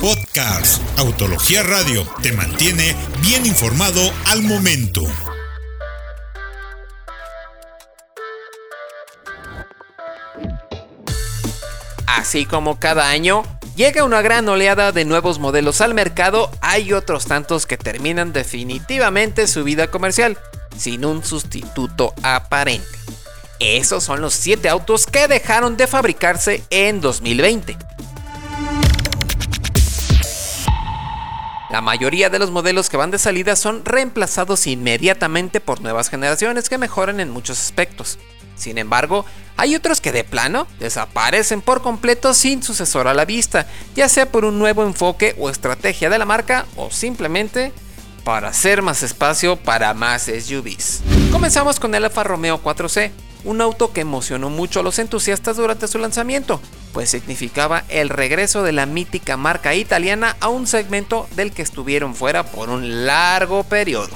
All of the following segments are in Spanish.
Podcast Autología Radio te mantiene bien informado al momento. Así como cada año llega una gran oleada de nuevos modelos al mercado, hay otros tantos que terminan definitivamente su vida comercial, sin un sustituto aparente. Esos son los 7 autos que dejaron de fabricarse en 2020. La mayoría de los modelos que van de salida son reemplazados inmediatamente por nuevas generaciones que mejoran en muchos aspectos. Sin embargo, hay otros que de plano desaparecen por completo sin sucesor a la vista, ya sea por un nuevo enfoque o estrategia de la marca o simplemente para hacer más espacio para más SUVs. Comenzamos con el Alfa Romeo 4C, un auto que emocionó mucho a los entusiastas durante su lanzamiento, pues significaba el regreso de la mítica marca italiana a un segmento del que estuvieron fuera por un largo periodo.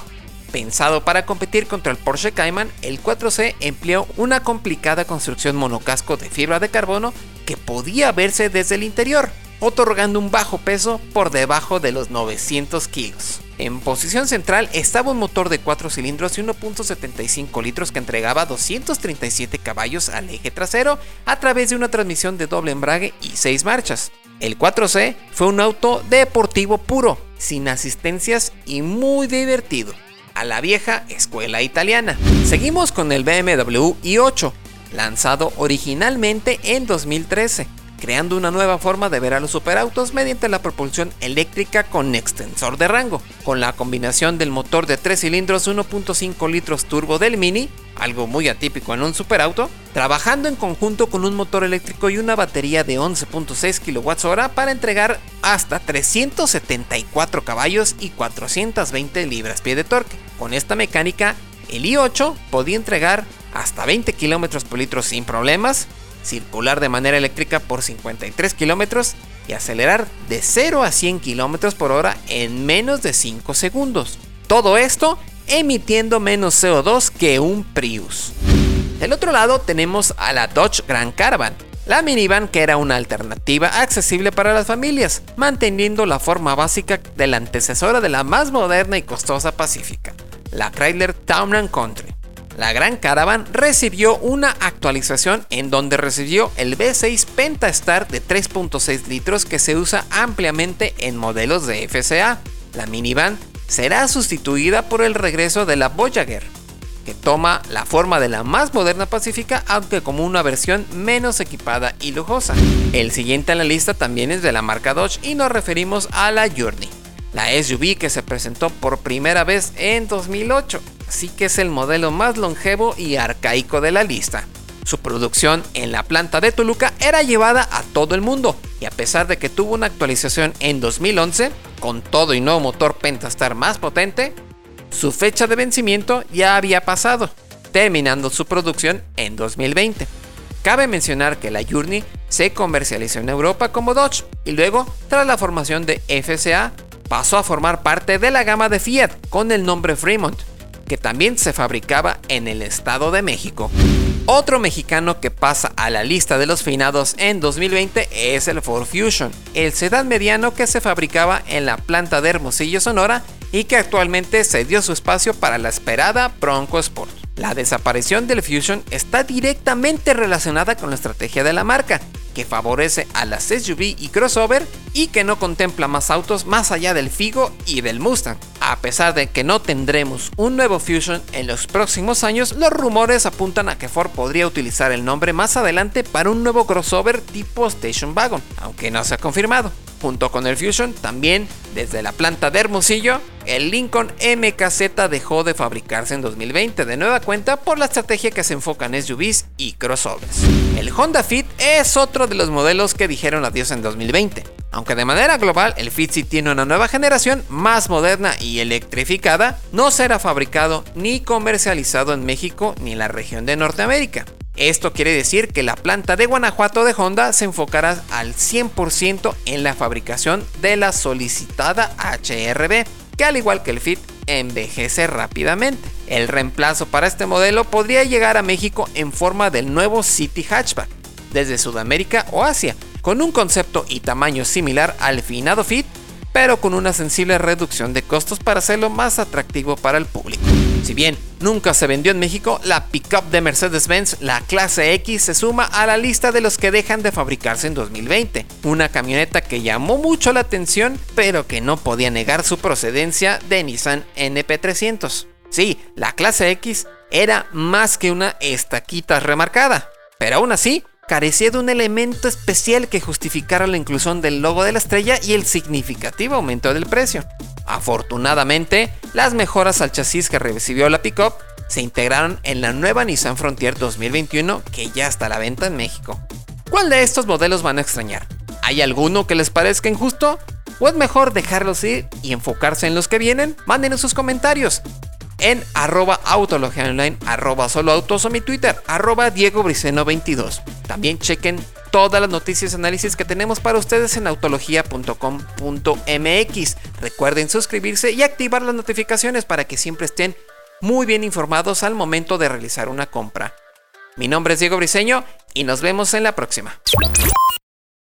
Pensado para competir contra el Porsche Cayman, el 4C empleó una complicada construcción monocasco de fibra de carbono que podía verse desde el interior, otorgando un bajo peso por debajo de los 900 kilos. En posición central estaba un motor de 4 cilindros y 1.75 litros que entregaba 237 caballos al eje trasero a través de una transmisión de doble embrague y 6 marchas. El 4C fue un auto deportivo puro, sin asistencias y muy divertido, a la vieja escuela italiana. Seguimos con el BMW i8, lanzado originalmente en 2013 creando una nueva forma de ver a los superautos mediante la propulsión eléctrica con extensor de rango. Con la combinación del motor de 3 cilindros 1.5 litros turbo del Mini, algo muy atípico en un superauto, trabajando en conjunto con un motor eléctrico y una batería de 11.6 kWh para entregar hasta 374 caballos y 420 libras-pie de torque. Con esta mecánica, el i8 podía entregar hasta 20 km por litro sin problemas, circular de manera eléctrica por 53 kilómetros y acelerar de 0 a 100 kilómetros por hora en menos de 5 segundos. Todo esto emitiendo menos CO2 que un Prius. Del otro lado tenemos a la Dodge Grand Caravan, la minivan que era una alternativa accesible para las familias, manteniendo la forma básica de la antecesora de la más moderna y costosa Pacífica, la Chrysler Town Country la Gran Caravan recibió una actualización en donde recibió el V6 Pentastar de 3.6 litros que se usa ampliamente en modelos de FCA. La minivan será sustituida por el regreso de la Voyager, que toma la forma de la más moderna Pacífica, aunque como una versión menos equipada y lujosa. El siguiente en la lista también es de la marca Dodge y nos referimos a la Journey, la SUV que se presentó por primera vez en 2008 así que es el modelo más longevo y arcaico de la lista. Su producción en la planta de Toluca era llevada a todo el mundo y a pesar de que tuvo una actualización en 2011, con todo y nuevo motor Pentastar más potente, su fecha de vencimiento ya había pasado, terminando su producción en 2020. Cabe mencionar que la Journey se comercializó en Europa como Dodge y luego, tras la formación de FCA, pasó a formar parte de la gama de Fiat con el nombre Fremont, que también se fabricaba en el Estado de México. Otro mexicano que pasa a la lista de los finados en 2020 es el Ford Fusion, el sedán mediano que se fabricaba en la planta de Hermosillo, Sonora, y que actualmente se dio su espacio para la esperada Bronco Sport. La desaparición del Fusion está directamente relacionada con la estrategia de la marca, que favorece a las SUV y crossover y que no contempla más autos más allá del Figo y del Mustang. A pesar de que no tendremos un nuevo Fusion en los próximos años, los rumores apuntan a que Ford podría utilizar el nombre más adelante para un nuevo crossover tipo Station Wagon, aunque no se ha confirmado. Junto con el Fusion, también desde la planta de Hermosillo, el Lincoln MKZ dejó de fabricarse en 2020 de nueva cuenta por la estrategia que se enfoca en SUVs y crossovers. El Honda Fit es otro de los modelos que dijeron adiós en 2020. Aunque de manera global el Fit si tiene una nueva generación más moderna y electrificada, no será fabricado ni comercializado en México ni en la región de Norteamérica. Esto quiere decir que la planta de Guanajuato de Honda se enfocará al 100% en la fabricación de la solicitada HRB, que al igual que el Fit envejece rápidamente. El reemplazo para este modelo podría llegar a México en forma del nuevo City Hatchback, desde Sudamérica o Asia, con un concepto y tamaño similar al finado Fit, pero con una sensible reducción de costos para hacerlo más atractivo para el público. Si bien nunca se vendió en México, la pickup de Mercedes-Benz, la clase X, se suma a la lista de los que dejan de fabricarse en 2020. Una camioneta que llamó mucho la atención, pero que no podía negar su procedencia de Nissan NP300. Sí, la clase X era más que una estaquita remarcada, pero aún así carecía de un elemento especial que justificara la inclusión del logo de la estrella y el significativo aumento del precio. Afortunadamente, las mejoras al chasis que recibió la pickup se integraron en la nueva Nissan Frontier 2021 que ya está a la venta en México. ¿Cuál de estos modelos van a extrañar? ¿Hay alguno que les parezca injusto? ¿O es mejor dejarlos ir y enfocarse en los que vienen? Manden sus comentarios en arroba online, arroba solo autos o mi Twitter, arroba Diego Briceno 22. También chequen todas las noticias y análisis que tenemos para ustedes en autología.com.mx. Recuerden suscribirse y activar las notificaciones para que siempre estén muy bien informados al momento de realizar una compra. Mi nombre es Diego Briseño y nos vemos en la próxima.